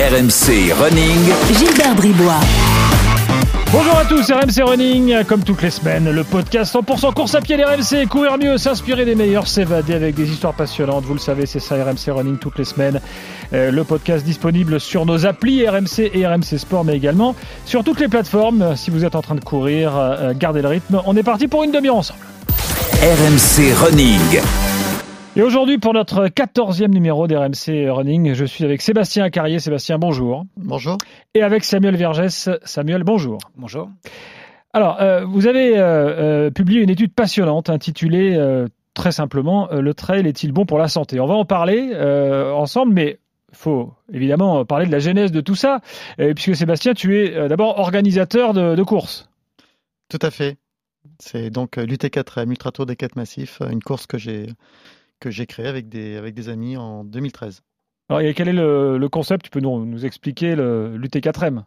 RMC Running. Gilbert Bribois. Bonjour à tous, RMC Running, comme toutes les semaines, le podcast 100% course à pied des RMC, courir mieux, s'inspirer des meilleurs, s'évader avec des histoires passionnantes, vous le savez, c'est ça RMC Running toutes les semaines. Euh, le podcast disponible sur nos applis RMC et RMC Sport, mais également sur toutes les plateformes. Si vous êtes en train de courir, euh, gardez le rythme. On est parti pour une demi-heure ensemble. RMC Running. Et aujourd'hui, pour notre 14e numéro d'RMC Running, je suis avec Sébastien Carrier. Sébastien, bonjour. Bonjour. Et avec Samuel Vergès. Samuel, bonjour. Bonjour. Alors, euh, vous avez euh, euh, publié une étude passionnante intitulée euh, très simplement Le trail est-il bon pour la santé? On va en parler euh, ensemble, mais il faut évidemment parler de la genèse de tout ça, euh, puisque Sébastien, tu es euh, d'abord organisateur de, de courses. Tout à fait. C'est donc euh, l'UT4M, Ultra Tour des 4 Massifs, une course que j'ai que j'ai créée avec des, avec des amis en 2013. Alors, et quel est le, le concept? Tu peux nous, nous expliquer le- l'UT4M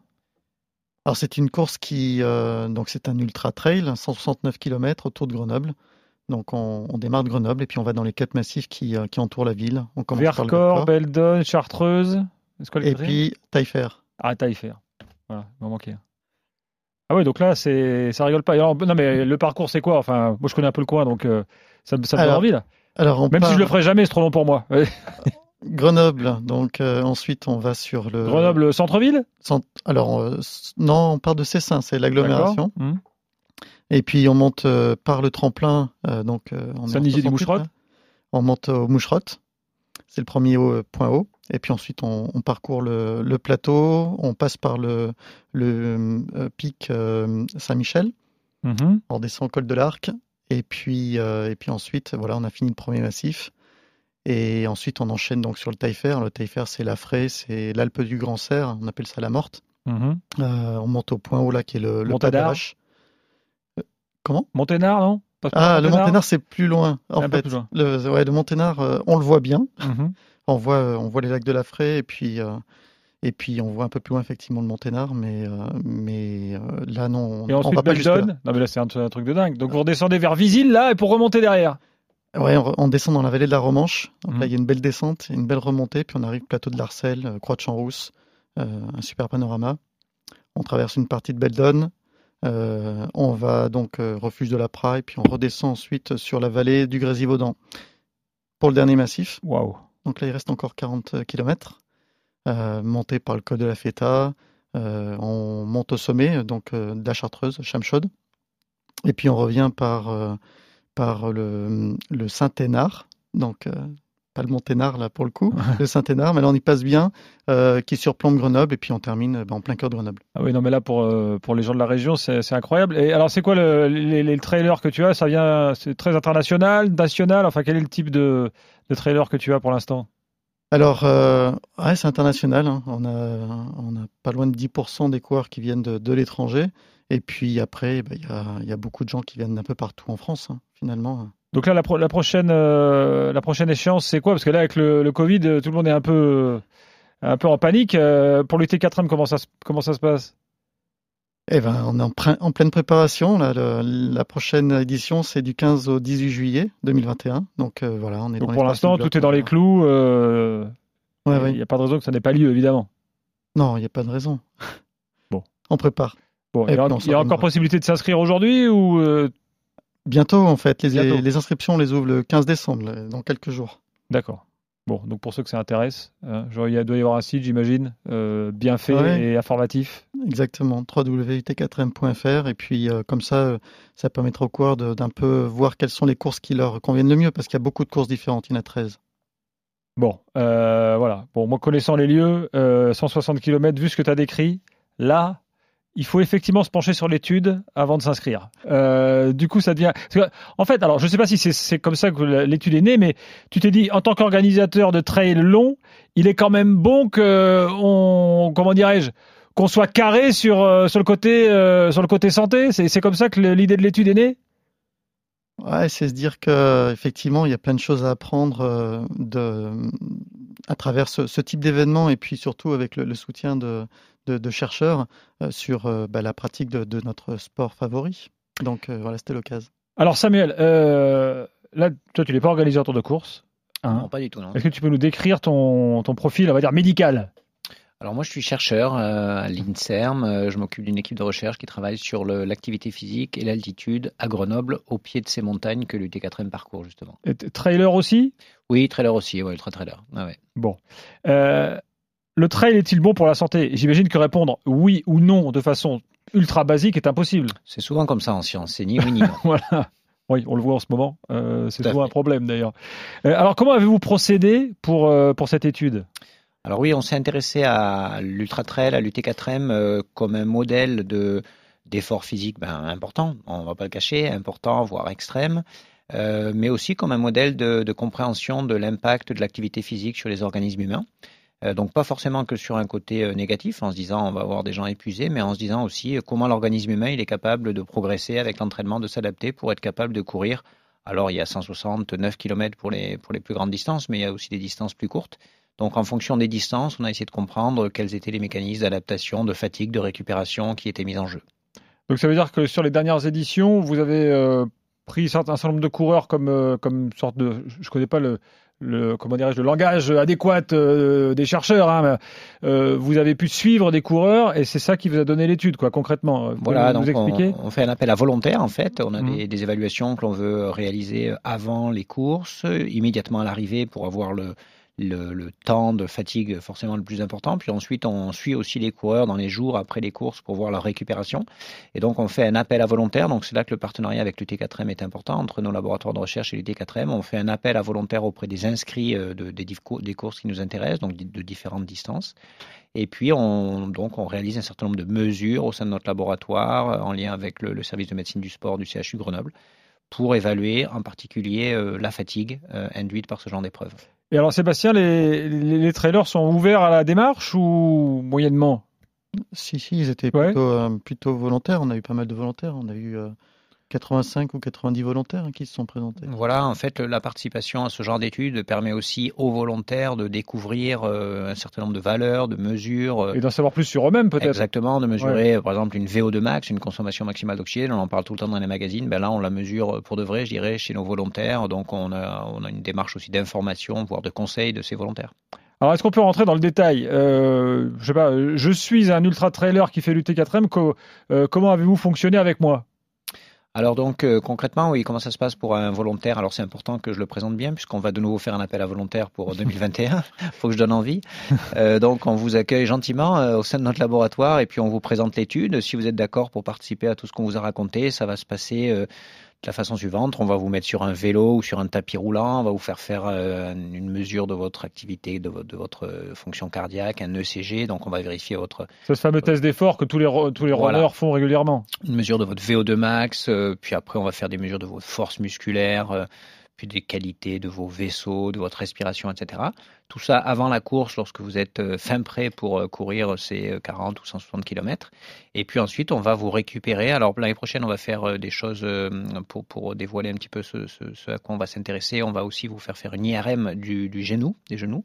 Alors c'est une course qui euh, donc c'est un ultra trail, 169 km autour de Grenoble. Donc on, on démarre de Grenoble et puis on va dans les quatre massifs qui, euh, qui entourent la ville. On commence Vercors. Beldon, Chartreuse. Et puis Taillefer. Ah, Taillefer. Voilà, il m'en manquait. Ah ouais, donc là, c'est ça rigole pas. Alors, non, mais le parcours, c'est quoi? Enfin, moi, je connais un peu le coin, donc euh, ça, me- ça me donne envie, là. Alors on Même part si je le ferai jamais, c'est trop long pour moi. Grenoble. Donc euh, ensuite on va sur le Grenoble, centre-ville? Cent- Alors euh, non, on part de Cessin, c'est l'agglomération. Hum. Et puis on monte euh, par le tremplin, donc on 68, Moucherotte. On monte au Moucherotte, c'est le premier haut- point haut. Et puis ensuite on, on parcourt le, le plateau, on passe par le, le pic Saint-Michel, Mhm. on descend au col de l'Arc. Et puis, euh, et puis ensuite, voilà, on a fini le premier massif. Et ensuite, on enchaîne donc sur le Taillefer. Le Taillefer, c'est la Fraie, c'est l'Alpe du Grand Cerf, on appelle ça la Morte. Mhm. Euh, on monte au point haut là, qui est le, le Pas. Euh, Comment? Monténard, non? Ah, le Monténard, c'est plus loin. En Un peu fait, plus loin. le, ouais, le Monténard, euh, on le voit bien. Mhm. On voit, on voit les lacs de la Fraie et puis, euh, et puis on voit un peu plus loin effectivement le Monténard, mais, euh, mais euh, là non, on, Et on ensuite, va pas jusque là. Beldon. Non, mais là, c'est un, un truc de dingue. Donc, vous redescendez vers Visil, là, et pour remonter derrière. Ouais, on, on descend dans la vallée de la Romanche. Donc là, il y a une belle descente, une belle remontée, puis on arrive plateau de l'Arcel, euh, Croix de Champs-Rousse, un super panorama. On traverse une partie de Beldon. Euh, on va donc euh, refuge de la Praille, puis on redescend ensuite sur la vallée du Grésivaudan pour le dernier massif. Waouh. Donc là, il reste encore 40 km, monté par le col de la Feta. Euh, on monte au sommet donc euh, de la Chartreuse, Chamchaude. Et puis on revient par, euh, par le, le Saint-Hénard, donc euh, pas le Monténard là pour le coup, le Saint-Hénard, mais là on y passe bien, euh, qui surplombe Grenoble, et puis on termine euh, ben, en plein cœur de Grenoble. Ah oui, non, mais là, pour, euh, pour les gens de la région, c'est c'est incroyable. Et alors, c'est quoi le, les, les trailers que tu as? Ça vient, c'est très international, national? Enfin, quel est le type de, de trailer que tu as pour l'instant? Alors, euh, c'est international. hein. On, a, pas loin de 10% des coureurs qui viennent de, l'étranger. Et puis après, ben, il y, a, beaucoup de gens qui viennent d'un peu partout en France, hein, finalement. Donc là, euh, la prochaine échéance, c'est quoi? Parce que là, avec le, Covid, euh, tout le monde est un peu, en panique. Pour l'UT4M, comment ça, se- comment ça se passe? Eh ben, on est en, pleine préparation. Là, le- la prochaine édition, c'est du 15 au 18 juillet 2021. Donc euh, voilà, on est Donc dans pour l'instant, tout est dans les clous. euh, Ouais, Il ouais. n'y a pas de raison que ça n'ait pas lieu, évidemment. Non, il n'y a pas de raison. Bon. On prépare. Bon, il y a, il y a encore possibilité de s'inscrire aujourd'hui ou euh, Bientôt, en fait. Les, les inscriptions, on les ouvre le 15 décembre, dans quelques jours. D'accord. Bon, donc pour ceux que ça intéresse, hein, genre, il doit y avoir un site, j'imagine, euh, bien fait Ouais. et informatif. Exactement, www.ut4m.fr et puis euh, comme ça, euh, ça permettra aux coureurs d'un peu voir quelles sont les courses qui leur conviennent le mieux parce qu'il y a beaucoup de courses différentes, il y en a 13. Bon, euh, voilà. Bon, moi connaissant les lieux, euh, 160 km, vu ce que tu as décrit, là, il faut effectivement se pencher sur l'étude avant de s'inscrire. Euh, du coup, ça devient. en fait, alors, je ne sais pas si c'est- comme ça que l'étude est née, mais tu t'es dit, en tant qu'organisateur de trail long, il est quand même bon que on, comment dirais-je, qu'on soit carré sur euh, sur le côté euh, sur le côté santé? C'est comme ça que l'idée de l'étude est née? Ouais, c'est se dire que effectivement, il y a plein de choses à apprendre de, à travers ce, type d'événement et puis surtout avec le soutien de, de, de chercheurs euh, sur euh, bah, la pratique de, de notre sport favori. Donc euh, voilà, c'était l'occasion. Alors Samuel, euh, là, toi, tu n'es pas organisateur de course. hein. Non, pas du tout, non. Est-ce que tu peux nous décrire ton, ton profil, on va dire médical? Alors moi, je suis chercheur à l'INSERM. Je m'occupe d'une équipe de recherche qui travaille sur l'activité physique et l'altitude à Grenoble, au pied de ces montagnes que l'UT4M parcourt justement. Et trailer aussi? Oui, trailer aussi, oui, ultra trailer. Ah ouais. Bon. Euh, le trail est-il bon pour la santé? J'imagine que répondre oui ou non de façon ultra basique est impossible. C'est souvent comme ça en science, c'est ni oui ni non. voilà. Oui, on le voit en ce moment. c'est souvent un problème d'ailleurs. alors, comment avez-vous procédé pour, pour cette étude? Alors oui, on s'est intéressé à l'ultra trail, à l'UT4M euh, comme un modèle de d'effort physique ben, important, on va pas le cacher, important, voire extrême, euh, mais aussi comme un modèle de, compréhension de l'impact de l'activité physique sur les organismes humains. Euh, donc pas forcément que sur un côté négatif, en se disant on va avoir des gens épuisés, mais en se disant aussi comment l'organisme humain il est capable de progresser avec l'entraînement, de s'adapter pour être capable de courir. Alors il y a 169 km pour les, pour les plus grandes distances, mais il y a aussi des distances plus courtes. Donc en fonction des distances, on a essayé de comprendre quels étaient les mécanismes d'adaptation, de fatigue, de récupération qui étaient mis en jeu. Donc ça veut dire que sur les dernières éditions, vous avez euh, pris un certain nombre de coureurs comme, euh, comme sorte de... Je ne connais pas le, le comment dirais-je le langage adéquat euh, des chercheurs. Hein, vous avez pu suivre des coureurs et c'est ça qui vous a donné l'étude, quoi, concrètement. voilà, donc on, on, fait un appel à volontaires en fait. On a mmh. des, des, évaluations que l'on veut réaliser avant les courses, immédiatement à l'arrivée pour avoir le, le, temps de fatigue forcément le plus important. Puis ensuite, on suit aussi les coureurs dans les jours après les courses pour voir leur récupération. Et donc, on fait un appel à volontaires. Donc, c'est là que le partenariat avec l'UT4M est important entre nos laboratoires de recherche et l'UT4M. On fait un appel à volontaires auprès des inscrits euh, de, des, des, courses qui nous intéressent, donc de différentes distances. Et puis, on, donc, on réalise un certain nombre de mesures au sein de notre laboratoire euh, en lien avec le, service de médecine du sport du CHU Grenoble pour évaluer en particulier euh, la fatigue induite par ce genre d'épreuve. Et alors Sébastien, les, les, trailers sont ouverts à la démarche ou moyennement? Si, si, ils étaient plutôt, euh, plutôt, volontaires. On a eu pas mal de volontaires. On a eu euh, 85 ou 90 volontaires qui se sont présentés. Voilà, en fait, la participation à ce genre d'études permet aussi aux volontaires de découvrir euh, un certain nombre de valeurs, de mesures. Euh, Et d'en savoir plus sur eux-mêmes, peut-être. Exactement, de mesurer, par exemple, une VO2 max, une consommation maximale d'oxygène. On en parle tout le temps dans les magazines. Ben là, on la mesure pour de vrai, je dirais, chez nos volontaires. Donc, on a, on a une démarche aussi d'information, voire de conseil de ces volontaires. Alors, est-ce qu'on peut rentrer dans le détail? Euh, Je sais pas, je suis un ultra trailer qui fait l'UT4M. comment avez-vous fonctionné avec moi? Alors donc euh, concrètement, oui, comment ça se passe pour un volontaire? Alors c'est important que je le présente bien puisqu'on va de nouveau faire un appel à volontaires pour 2021. Il faut que je donne envie. Euh, donc on vous accueille gentiment euh, au sein de notre laboratoire et puis on vous présente l'étude. Si vous êtes d'accord pour participer à tout ce qu'on vous a raconté, ça va se passer de la façon suivante, on va vous mettre sur un vélo ou sur un tapis roulant, on va vous faire faire euh, une mesure de votre activité, de, votre, de votre euh, fonction cardiaque, un ECG, donc on va vérifier votre... C'est ce fameux test d'effort que tous les, tous les runners font régulièrement. Une mesure de votre VO2 max, euh, puis après on va faire des mesures de votre force musculaire, puis des qualités de vos vaisseaux, de votre respiration, etc. Tout ça avant la course, lorsque vous êtes euh, fin prêt pour euh, courir ces 40 euh, ou 160 km. Et puis ensuite, on va vous récupérer. Alors l'année prochaine, on va faire des choses pour, pour dévoiler un petit peu ce, ce, à quoi on va s'intéresser. On va aussi vous faire faire une IRM du, du genou, des genoux,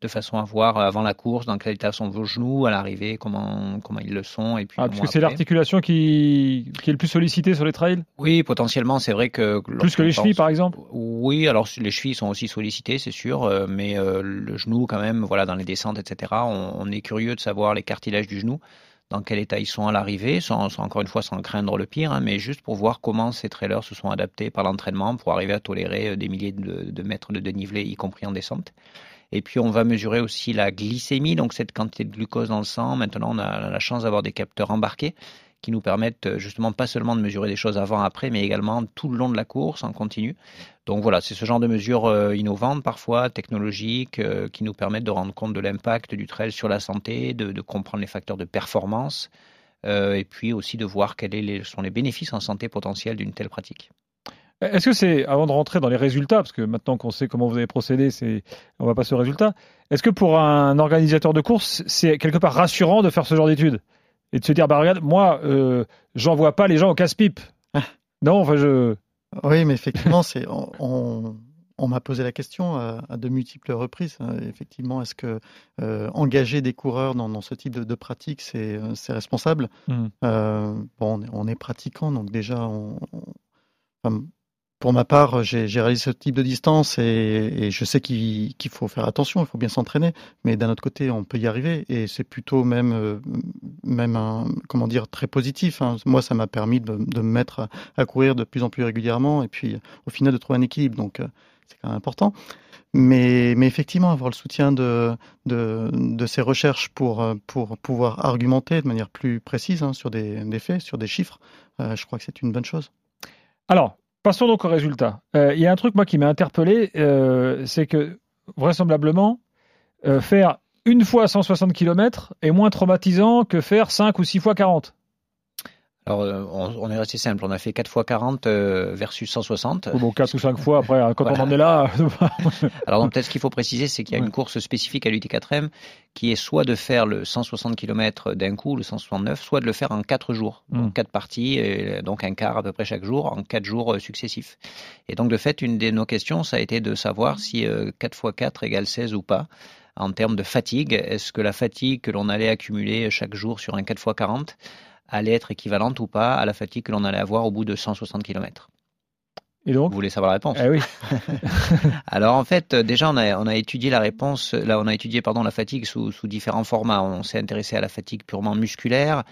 de façon à voir avant la course dans quel état sont vos genoux à l'arrivée, comment, comment ils le sont. Et puis ah, parce que c'est l'articulation qui, qui est le plus sollicitée sur les trails? Oui, potentiellement, c'est vrai que... Plus que les chevilles, par exemple? Oui, alors les chevilles sont aussi sollicitées, c'est sûr, mais le genou quand même, voilà, dans les descentes, etc. On, est curieux de savoir les cartilages du genou, dans quel état ils sont à l'arrivée, sans, encore une fois sans craindre le pire, hein, mais juste pour voir comment ces trailers se sont adaptés par l'entraînement pour arriver à tolérer euh, des milliers de, mètres de dénivelé, y compris en descente. Et puis on va mesurer aussi la glycémie, donc cette quantité de glucose dans le sang. Maintenant, on a la chance d'avoir des capteurs embarqués qui nous permettent euh, justement pas seulement de mesurer des choses avant, après, mais également tout le long de la course en continu. Donc voilà, c'est ce genre de mesures euh, innovantes parfois, technologiques, euh, qui nous permettent de rendre compte de l'impact du trail sur la santé, de, comprendre les facteurs de performance, et puis aussi de voir quels sont les bénéfices en santé potentiels d'une telle pratique. Est-ce que c'est, avant de rentrer dans les résultats, parce que maintenant qu'on sait comment vous avez procédé, c'est, on va passer aux résultats, est-ce que pour un organisateur de course, c'est quelque part rassurant de faire ce genre d'études? Et de se dire bah regarde moi euh, j'envoie pas les gens au casse-pipe. Ah. non, enfin je. Oui, mais effectivement c'est on, on, m'a posé la question à, de multiples reprises. Hein. Effectivement, est-ce que euh, engager des coureurs dans, dans ce type de, pratique c'est c'est responsable? Mmh. euh, Bon, on est, pratiquant donc déjà on, pour ma part, j'ai réalisé ce type de distance et, je sais qu'il faut faire attention, il faut bien s'entraîner. Mais d'un autre côté, on peut y arriver et c'est plutôt même, euh, comment dire, très positif. Hein. Moi, ça m'a permis de, me mettre à, courir de plus en plus régulièrement et puis au final de trouver un équilibre. Donc, euh, c'est quand même important. Mais, effectivement, avoir le soutien de, ces recherches pour, pouvoir argumenter de manière plus précise hein, sur des, des, faits, sur des chiffres, euh, je crois que c'est une bonne chose. Alors, Passons donc au résultat. Euh, il y a un truc, moi, qui m'a interpellé, euh, c'est que, vraisemblablement, euh, faire une fois 160 km est moins traumatisant que faire 5 ou 6 fois 40. Alors, euh, on, est resté simple. On a fait 4 fois 40 euh, versus 160. Bon, 4 ou 5 fois, après, hein, quand on en est là. Alors, peut-être ce qu'il faut préciser, c'est qu'il y a une course spécifique à l'UT4M qui est soit de faire le 160 km d'un coup, le 169, soit de le faire en 4 jours. Donc, hmm. 4 parties, et donc un quart à peu près chaque jour, en 4 jours euh, successifs. Et donc, de fait, une de nos questions, ça a été de savoir si 4 fois 4 égale 16 ou pas en termes de fatigue. Est-ce que la fatigue que l'on allait accumuler chaque jour sur un 4 x 40 allait être équivalente ou pas à la fatigue que l'on allait avoir au bout de 160 km. Et donc? Vous voulez savoir la réponse? Eh oui. Alors en fait, déjà on a, on a étudié la réponse, là on a étudié pardon la fatigue sous, sous différents formats. On s'est intéressé à la fatigue purement musculaire,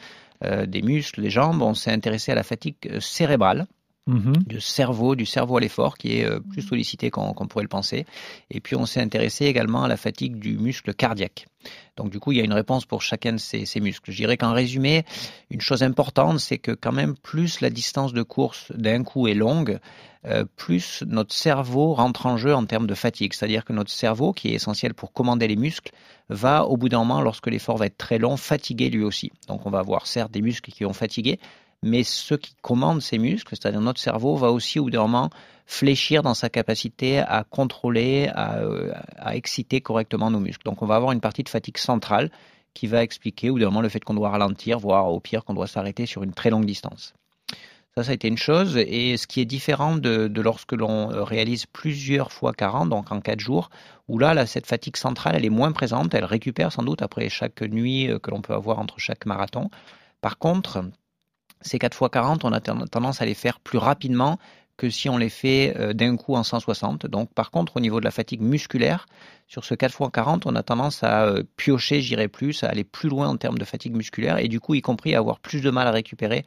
euh, des muscles, des jambes. On s'est intéressé à la fatigue euh, cérébrale. Mhm. du cerveau, du cerveau à l'effort, qui est euh, plus sollicité qu'on pourrait le penser. Et puis on s'est intéressé également à la fatigue du muscle cardiaque. Donc du coup, il y a une réponse pour chacun de ces, muscles. Je dirais qu'en résumé, une chose importante, c'est que quand même plus la distance de course d'un coup est longue, euh, plus notre cerveau rentre en jeu en termes de fatigue. C'est-à-dire que notre cerveau, qui est essentiel pour commander les muscles, va au bout d'un moment, lorsque l'effort va être très long, fatiguer lui aussi. Donc on va avoir certes des muscles qui vont fatiguer, mais ce qui commande ces muscles, c'est-à-dire notre cerveau, va aussi au bout fléchir dans sa capacité à contrôler, euh, à, exciter correctement nos muscles. Donc on va avoir une partie de fatigue centrale qui va expliquer au bout le fait qu'on doit ralentir, voire au pire qu'on doit s'arrêter sur une très longue distance. Ça, ça a été une chose. Et ce qui est différent de, lorsque l'on euh, réalise plusieurs fois 40, donc en 4 jours, où là, là, cette fatigue centrale, elle est moins présente. Elle récupère sans doute après chaque nuit euh, que l'on peut avoir entre chaque marathon. Par contre, ces 4 x 40, on a tendance à les faire plus rapidement que si on les fait euh, d'un coup en 160. Donc par contre, au niveau de la fatigue musculaire, sur ce 4 x 40, on a tendance à euh, piocher, j'irai plus, à aller plus loin en termes de fatigue musculaire et du coup, y compris avoir plus de mal à récupérer,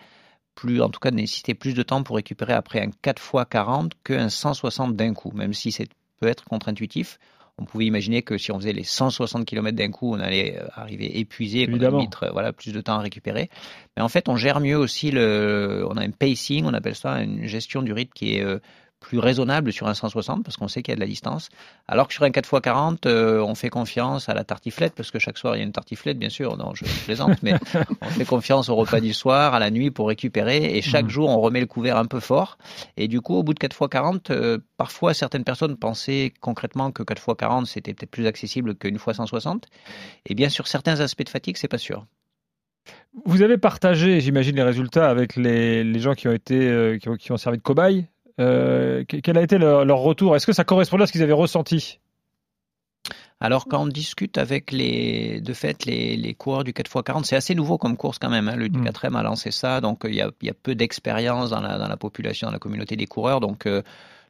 plus, en tout cas, nécessiter plus de temps pour récupérer après un 4 x 40 qu'un 160 d'un coup, même si c'est peut être contre-intuitif on pouvait imaginer que si on faisait les 160 km d'un coup, on allait euh, arriver épuisé et qu'on allait mettre euh, voilà, plus de temps à récupérer. Mais en fait, on gère mieux aussi le. On a un pacing, on appelle ça une gestion du rythme qui est euh, plus raisonnable sur un 160 parce qu'on sait qu'il y a de la distance. Alors que sur un 4x40, euh, on fait confiance à la tartiflette parce que chaque soir il y a une tartiflette, bien sûr. Non, je plaisante, mais on fait confiance au repas du soir, à la nuit pour récupérer et chaque mmh. jour on remet le couvert un peu fort. Et du coup, au bout de 4x40, euh, parfois certaines personnes pensaient concrètement que 4x40 c'était peut-être plus accessible qu'une fois 160. Et bien sur certains aspects de fatigue, c'est pas sûr. Vous avez partagé, j'imagine, les résultats avec les, gens qui ont été, euh, qui, ont, qui ont servi de cobayes euh, quel a été leur, retour? Est-ce que ça correspondait à ce qu'ils avaient ressenti? Alors quand on discute avec les, de fait, les, les coureurs du 4x40, c'est assez nouveau comme course quand même. Hein. Le 4M mm. a lancé ça, donc il y a, y a peu d'expérience dans la, dans la, population, dans la communauté des coureurs. Donc euh,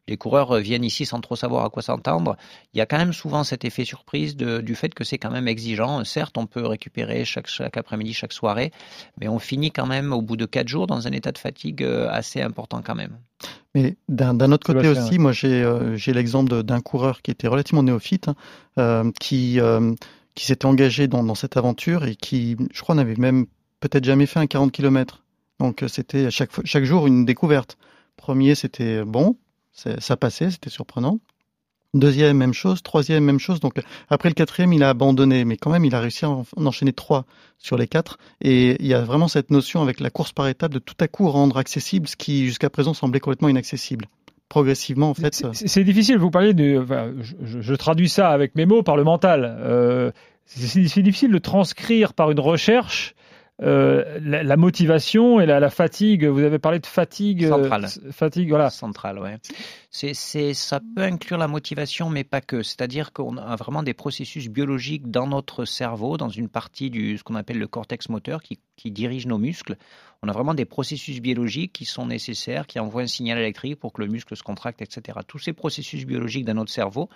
les coureurs euh, viennent ici sans trop savoir à quoi s'entendre. Il y a quand même souvent cet effet surprise du fait que c'est quand même exigeant. Certes, on peut récupérer chaque, chaque après-midi, chaque soirée, mais on finit quand même au bout de quatre jours dans un état de fatigue euh, assez important quand même. Mais d'un autre côté aussi, moi euh, j'ai l'exemple d'un coureur qui était relativement néophyte, hein, qui, qui s'était engagé dans, dans, cette aventure et qui, je crois, n'avait même peut-être jamais fait un 40 km. Donc c'était chaque, chaque jour une découverte. Premier, c'était bon, ça passait, c'était surprenant. Deuxième, même chose. Troisième, même chose. Donc après le quatrième, il a abandonné, mais quand même, il a réussi à en enchaîner trois sur les quatre. Et il y a vraiment cette notion avec la course par étapes de tout à coup rendre accessible ce qui jusqu'à présent semblait complètement inaccessible. Progressivement, en fait. C'est difficile. Vous parlez de. je, traduis ça avec mes mots par le mental. Euh, c'est difficile de transcrire par une recherche euh, la, motivation et la, fatigue. Vous avez parlé de fatigue euh, centrale. fatigue, voilà. Centrale, ouais. C'est, c'est, ça peut inclure la motivation, mais pas que. C'est-à-dire qu'on a vraiment des processus biologiques dans notre cerveau, dans une partie du ce qu'on appelle le cortex moteur, qui, qui dirige nos muscles. On a vraiment des processus biologiques qui sont nécessaires, qui envoient un signal électrique pour que le muscle se contracte, etc. Tous ces processus biologiques dans notre cerveau,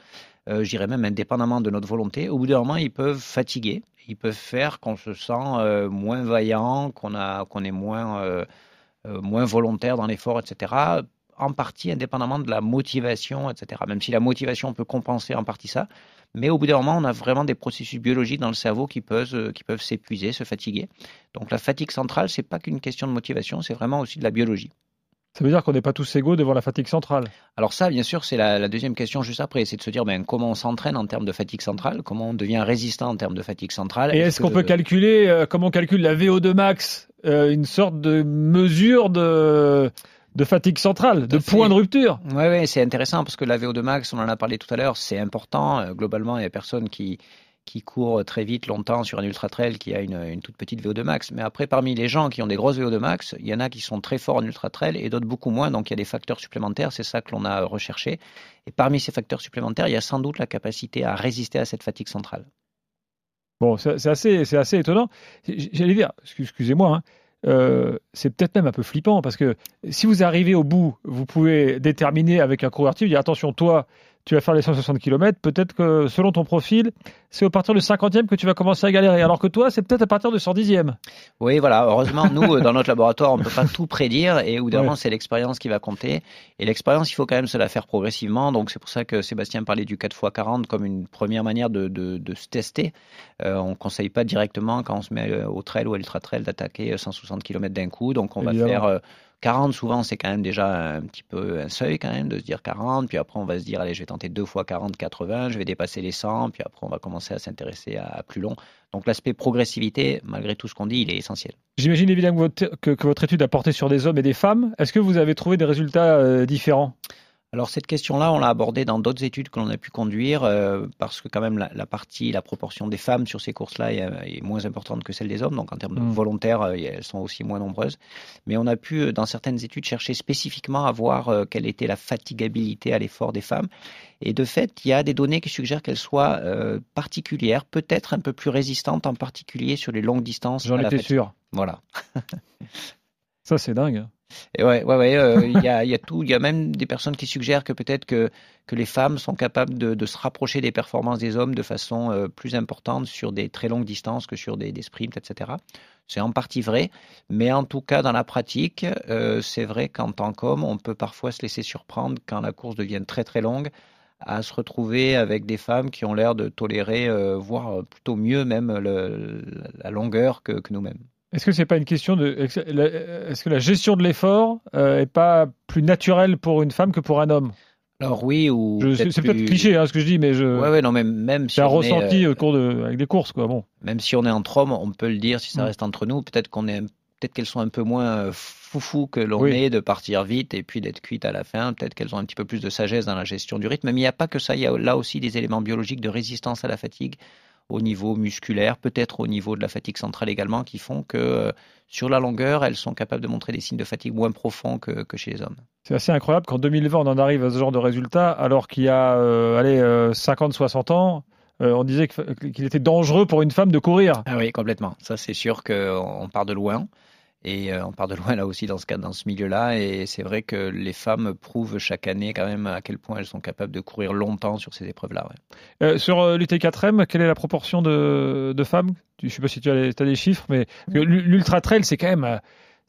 euh, j'irais même indépendamment de notre volonté, au bout d'un moment, ils peuvent fatiguer, ils peuvent faire qu'on se sent euh, moins vaillant, qu'on qu'on est moins, euh, euh, moins volontaire dans l'effort, etc en partie indépendamment de la motivation, etc. Même si la motivation peut compenser en partie ça, mais au bout d'un moment, on a vraiment des processus biologiques dans le cerveau qui peuvent, euh, qui peuvent s'épuiser, se fatiguer. Donc la fatigue centrale, c'est pas qu'une question de motivation, c'est vraiment aussi de la biologie. Ça veut dire qu'on n'est pas tous égaux devant la fatigue centrale. Alors ça, bien sûr, c'est la, deuxième question juste après, c'est de se dire ben, comment on s'entraîne en termes de fatigue centrale, comment on devient résistant en termes de fatigue centrale. Et est-ce qu'on peut calculer, euh, comment on calcule la VO2 max, euh, une sorte de mesure de de fatigue centrale, de point de rupture. Oui, ouais, c'est intéressant parce que la VO2 max, on en a parlé tout à l'heure, c'est important. Euh, globalement, il y a personne qui, qui court très vite, longtemps sur un ultra trail qui a une, toute petite VO2 max. Mais après, parmi les gens qui ont des grosses VO2 max, il y en a qui sont très forts en ultra trail et d'autres beaucoup moins. Donc il y a des facteurs supplémentaires, c'est ça que l'on a recherché. Et parmi ces facteurs supplémentaires, il y a sans doute la capacité à résister à cette fatigue centrale. Bon, c'est assez, assez étonnant. J'allais dire, excusez-moi, hein, euh, c'est peut-être même un peu flippant parce que si vous arrivez au bout, vous pouvez déterminer avec un coureur dire attention, toi, tu vas faire les 160 km, peut-être que selon ton profil, c'est au partir du 50e que tu vas commencer à galérer. Alors que toi, c'est peut-être à partir du 110e. Oui, voilà. Heureusement, nous, dans notre laboratoire, on ne peut pas tout prédire et au bout c'est l'expérience qui va compter. Et l'expérience, il faut quand même se la faire progressivement. Donc, c'est pour ça que Sébastien parlait du 4x40 comme une première manière de, se tester. Euh, on ne conseille pas directement, quand on se met euh, au trail ou à l'ultra trail, d'attaquer 160 km d'un coup. Donc, on va faire euh, 40, souvent, c'est quand même déjà un petit peu un seuil quand même de se dire 40. Puis après, on va se dire, allez, je vais tenter deux fois 40, 80, je vais dépasser les 100. Puis après, on va commencer à s'intéresser à, plus long. Donc l'aspect progressivité, malgré tout ce qu'on dit, il est essentiel. J'imagine évidemment que votre, étude a porté sur des hommes et des femmes. Est-ce que vous avez trouvé des résultats euh, différents? Alors cette question-là, on l'a abordée dans d'autres études que l'on a pu conduire, euh, parce que quand même la, partie, la proportion des femmes sur ces courses-là est, moins importante que celle des hommes, donc en termes de mm. volontaires, euh, elles sont aussi moins nombreuses. Mais on a pu, euh, dans certaines études, chercher spécifiquement à voir quelle était la fatigabilité à l'effort des femmes. Et de fait, il y a des données qui suggèrent qu'elles soient particulières, peut-être un peu plus résistantes, en particulier sur les longues distances. J'en étais sûr. Voilà. Ça, c'est dingue. Et ouais, ouais, ouais. Euh, il y, a, tout. Il y a même des personnes qui suggèrent que peut-être que, que les femmes sont capables de, se rapprocher des performances des hommes de façon euh, plus importante sur des très longues distances que sur des, des sprints, etc. C'est en partie vrai, mais en tout cas dans la pratique, euh, c'est vrai qu'en tant qu'homme, on peut parfois se laisser surprendre quand la course devient très très longue à se retrouver avec des femmes qui ont l'air de tolérer, voire plutôt mieux même la longueur que nous-mêmes. Est-ce que c'est pas une question de est-ce que la gestion de l'effort euh, est pas plus naturelle pour une femme que pour un homme? Alors oui ou c'est peut-être cliché hein, ce que je dis mais je ouais, ouais non mais même si c'est un ressenti euh, au cours de avec des courses quoi bon même si on est entre hommes on peut le dire si ça mm. reste entre nous peut-être qu'on est peut-être qu'elles sont un peu moins euh, foufou que l'on est de partir vite et puis d'être cuite à la fin. Peut-être qu'elles ont un petit peu plus de sagesse dans la gestion du rythme. Mais il n'y a pas que ça. Il y a là aussi des éléments biologiques de résistance à la fatigue au niveau musculaire, peut-être au niveau de la fatigue centrale également, qui font que euh, sur la longueur, elles sont capables de montrer des signes de fatigue moins profonds que, chez les hommes. C'est assez incroyable qu'en 2020, on en arrive à ce genre de résultat, alors qu'il y a euh, allez, 50-60 euh, ans, on disait qu'il était dangereux pour une femme de courir. Ah oui, complètement. Ça, c'est sûr qu'on part de loin. Et euh, on part de loin là aussi dans ce, dans ce milieu-là. Et c'est vrai que les femmes prouvent chaque année quand même à quel point elles sont capables de courir longtemps sur ces épreuves-là. Euh, sur euh, l'UT4M, quelle est la proportion de, de femmes? Je ne sais pas si tu as, as, des chiffres, mais l'ultra trail, c'est quand, même,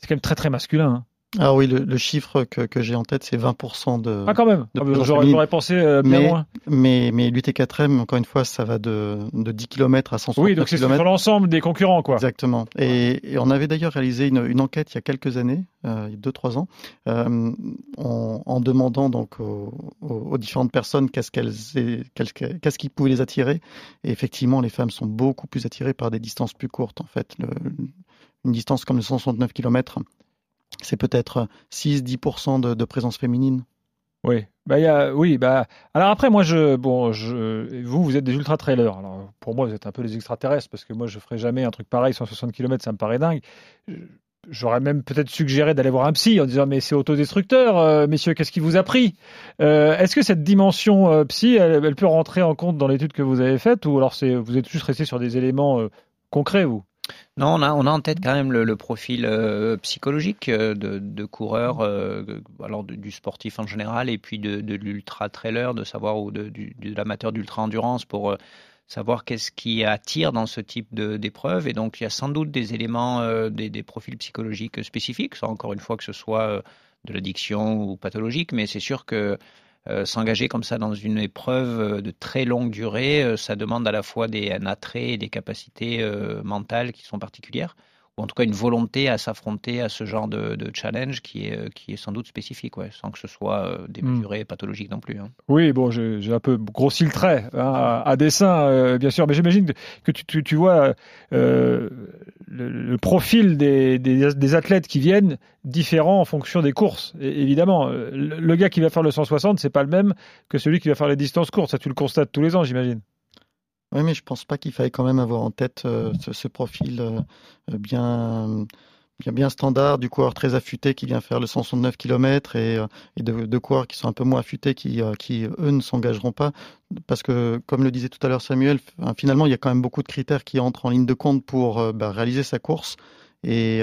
quand même très très masculin. Hein. Ah oui, le, chiffre que, que j'ai en tête, c'est 20% de. Ah, quand même ah, J'aurais pensé euh, bien mais, moins. Mais, mais l'UT4M, encore une fois, ça va de, de 10 km à 160 Oui, donc c'est sur l'ensemble des concurrents, quoi. Exactement. Et, on avait d'ailleurs réalisé une, une, enquête il y a quelques années, euh, il y a 2-3 ans, euh, en, en, demandant donc aux, aux, différentes personnes qu'est-ce qu'elles qu'est-ce qui pouvait les attirer. Et effectivement, les femmes sont beaucoup plus attirées par des distances plus courtes, en fait. Le, une distance comme le 169 km, c'est peut-être 6-10% de, présence féminine. Oui, bah, y a, oui, bah, alors après, moi, je, bon, je, vous, vous êtes des ultra trailers. Alors, pour moi, vous êtes un peu des extraterrestres parce que moi, je ferais jamais un truc pareil, 160 km, ça me paraît dingue. J'aurais même peut-être suggéré d'aller voir un psy en disant mais c'est autodestructeur, euh, messieurs, qu'est-ce qui vous a pris? Euh, Est-ce que cette dimension euh, psy, elle, peut rentrer en compte dans l'étude que vous avez faite ou alors vous êtes juste resté sur des éléments concrets, vous? Non, on a, on a en tête quand même le, profil euh, psychologique euh, de, coureur, euh, alors du sportif en général, et puis de, l'ultra trailer, de savoir ou de, l'amateur d'ultra endurance pour savoir qu'est-ce qui attire dans ce type d'épreuve. Et donc, il y a sans doute des éléments, des, des, profils psychologiques spécifiques, encore une fois que ce soit de l'addiction ou pathologique, mais c'est sûr que euh, s'engager comme ça dans une épreuve euh, de très longue durée, euh, ça demande à la fois des, un attrait et des capacités mentales qui sont particulières ou en tout cas une volonté à s'affronter à ce genre de, challenge qui est, qui est sans doute spécifique, ouais, sans que ce soit euh, démesuré et pathologique non plus. Hein. Oui, bon, j'ai un peu grossi le trait hein, à, dessin, euh, bien sûr, mais j'imagine que tu, tu, vois euh, le, profil des, des, athlètes qui viennent différent en fonction des courses. évidemment, le, le, gars qui va faire le 160, c'est pas le même que celui qui va faire les distances courtes. Ça, tu le constates tous les ans, j'imagine. Oui, mais je pense pas qu'il fallait quand même avoir en tête euh, ce, profil euh, bien, bien, bien standard du coureur très affûté qui vient faire le 169 km et, euh, de, coureurs qui sont un peu moins affûtés qui, qui eux, ne s'engageront pas. Parce que, comme le disait tout à l'heure Samuel, finalement, il y a quand même beaucoup de critères qui entrent en ligne de compte pour bah, réaliser sa course. Et,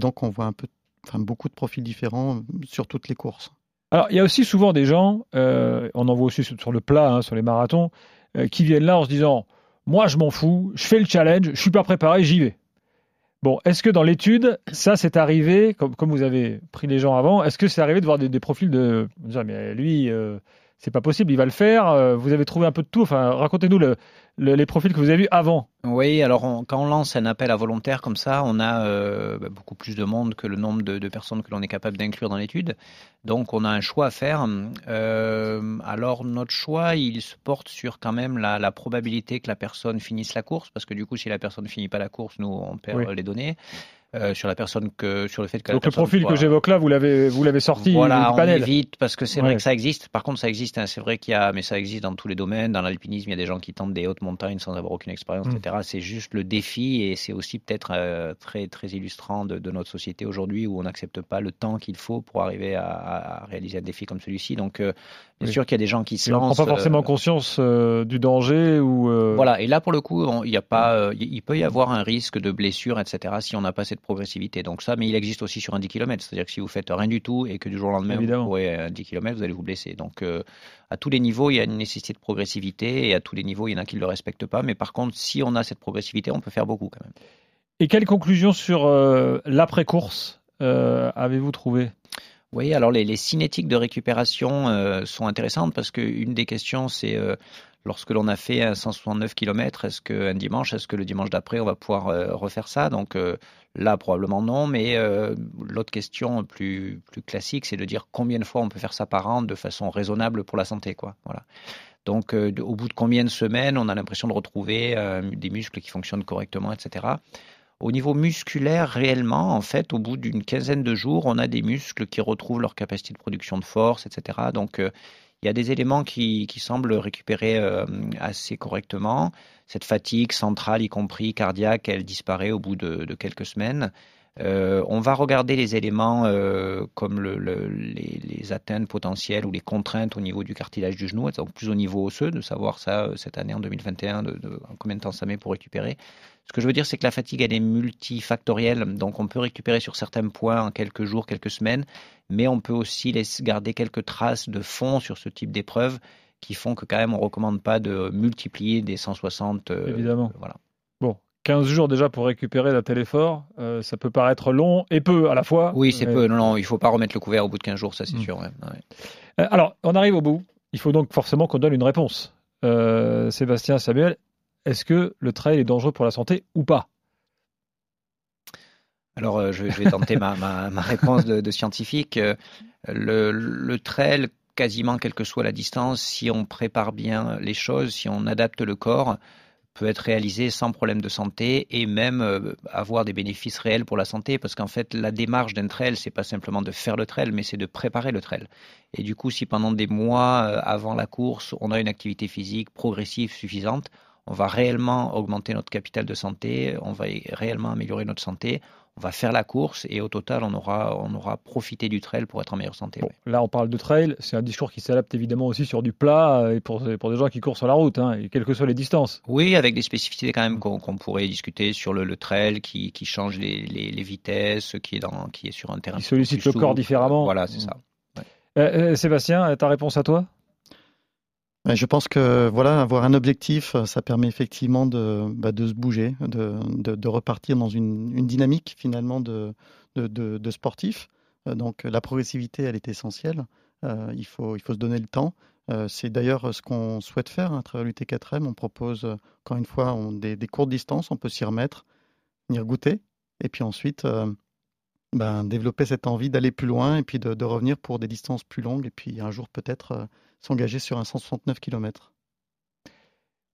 donc, on voit un peu, enfin, beaucoup de profils différents sur toutes les courses. Alors, il y a aussi souvent des gens, on en voit aussi sur le plat, hein, sur les marathons, euh, qui viennent là en se disant Moi, je m'en fous, je fais le challenge, je suis pas préparé, j'y vais. Bon, est-ce que dans l'étude, ça c'est arrivé, comme, comme, vous avez pris les gens avant, est-ce que c'est arrivé de voir des, profils de. Mais lui, euh, c'est pas possible, il va le faire. Euh, vous avez trouvé un peu de tout. Enfin, racontez-nous le, les profils que vous avez vus avant. Oui, alors quand on lance un appel à volontaires comme ça, on a euh, bah, beaucoup plus de monde que le nombre de, personnes que l'on est capable d'inclure dans l'étude. Donc on a un choix à faire. Euh, alors notre choix, il se porte sur quand même la, probabilité que la personne finisse la course, parce que du coup, si la personne ne finit pas la course, nous, on perd les données. Euh, sur la personne que sur le fait que donc le profil que j'évoque là vous l'avez vous l'avez sorti voilà du panel. on évite parce que c'est vrai que ça existe. Par contre ça existe hein, c'est vrai qu'il y a mais ça existe dans tous les domaines. Dans l'alpinisme il y a des gens qui tentent des hautes montagnes sans avoir aucune expérience mm. etc c'est juste le défi et c'est aussi peut-être euh, très très illustrant de, notre société aujourd'hui où on n'accepte pas le temps qu'il faut pour arriver à, réaliser un défi comme celui-ci. Donc euh, bien sûr qu'il y a des gens qui se lancent on prend pas forcément conscience du danger ou voilà et là pour le coup il y a pas il peut y avoir un risque de blessure etc si on n'a pas cette progressivité. Donc ça, mais il existe aussi sur un 10 km. C'est-à-dire que si vous faites rien du tout et que du jour au lendemain vous courez un 10 km, vous allez vous blesser. Donc euh, à tous les niveaux, il y a une nécessité de progressivité et à tous les niveaux, il y en a qui ne le respectent pas. Mais par contre, si on a cette progressivité, on peut faire beaucoup quand même. Et quelle conclusion sur euh, l'après-course euh, avez-vous trouvé? Oui, alors les, cinétiques de récupération sont intéressantes parce qu'une des questions, c'est lorsque l'on a fait un 169 km, est-ce qu'un dimanche, est-ce que le dimanche d'après, on va pouvoir euh, refaire ça? Donc euh, là, probablement non, mais euh, l'autre question plus, plus classique, c'est de dire combien de fois on peut faire ça par an de façon raisonnable pour la santé. Quoi. Voilà. Donc au bout de combien de semaines, on a l'impression de retrouver des muscles qui fonctionnent correctement, etc. Au niveau musculaire, réellement, en fait, au bout d'une quinzaine de jours, on a des muscles qui retrouvent leur capacité de production de force, etc. Donc, il y a des éléments qui, semblent récupérer euh, assez correctement. Cette fatigue centrale, y compris cardiaque, elle disparaît au bout de, quelques semaines. Euh, on va regarder les éléments euh, comme les, atteintes potentielles ou les contraintes au niveau du cartilage du genou, donc plus au niveau osseux, de savoir ça cette année en 2021, de, combien de temps ça met pour récupérer. Ce que je veux dire, c'est que la fatigue, elle est multifactorielle. Donc, on peut récupérer sur certains points en quelques jours, quelques semaines, mais on peut aussi laisser garder quelques traces de fond sur ce type d'épreuve qui font que, quand même, on ne recommande pas de multiplier des 160. Euh, Évidemment. voilà. Bon, 15 jours déjà pour récupérer la effort, euh, ça peut paraître long et peu à la fois. Oui, c'est peu. Non, non, il ne faut pas remettre le couvert au bout de 15 jours, ça c'est hmm. sûr. Euh, alors, on arrive au bout. Il faut donc forcément qu'on donne une réponse. Sébastien, Samuel, est-ce que le trail est dangereux pour la santé ou pas? Alors, euh, je, vais tenter ma, réponse de, scientifique. Euh, le, trail, quasiment quelle que soit la distance, si on prépare bien les choses, si on adapte le corps, peut être réalisé sans problème de santé et même euh, avoir des bénéfices réels pour la santé. Parce qu'en fait la démarche d'un trail c'est pas simplement de faire le trail mais c'est de préparer le trail. Et du coup si pendant des mois avant la course on a une activité physique progressive suffisante on va réellement augmenter notre capital de santé, on va réellement améliorer notre santé, on va faire la course et au total, on aura, on aura profité du trail pour être en meilleure santé. Là, on parle de trail, c'est un discours qui s'adapte évidemment aussi sur du plat euh, et pour, pour des gens qui courent sur la route, hein, quelles que soient les distances. Oui, avec des spécificités quand même qu'on pourrait discuter sur le, trail qui, qui change les, les, vitesses, qui est, dans, qui est sur un terrain. Qui sollicite le corps différemment. Voilà, c'est ça. Euh, euh, Sébastien, ta réponse à toi? Je pense que voilà, avoir un objectif, ça permet effectivement de, bah, se bouger, de, repartir dans une, dynamique finalement de, sportif. Euh, donc la progressivité, elle est essentielle. Euh, il, faut, il faut se donner le temps. Euh, c'est d'ailleurs ce qu'on souhaite faire à travers l'UT4M. On propose, encore une fois, des, courtes distances, on peut s'y remettre, venir goûter, et puis ensuite ben, développer cette envie d'aller plus loin et puis de, revenir pour des distances plus longues, et puis un jour peut-être s'engager sur un 169 km.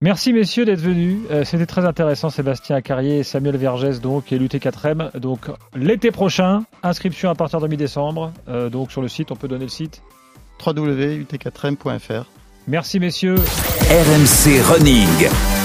Merci messieurs d'être venus. Euh, c'était très intéressant, Sébastien Carrier et Samuel Vergès, donc, et l'UT4M. Donc, l'été prochain, inscription à partir de mi-décembre. Euh, donc, sur le site, on peut donner le site www.ut4m.fr. Merci messieurs. RMC Running.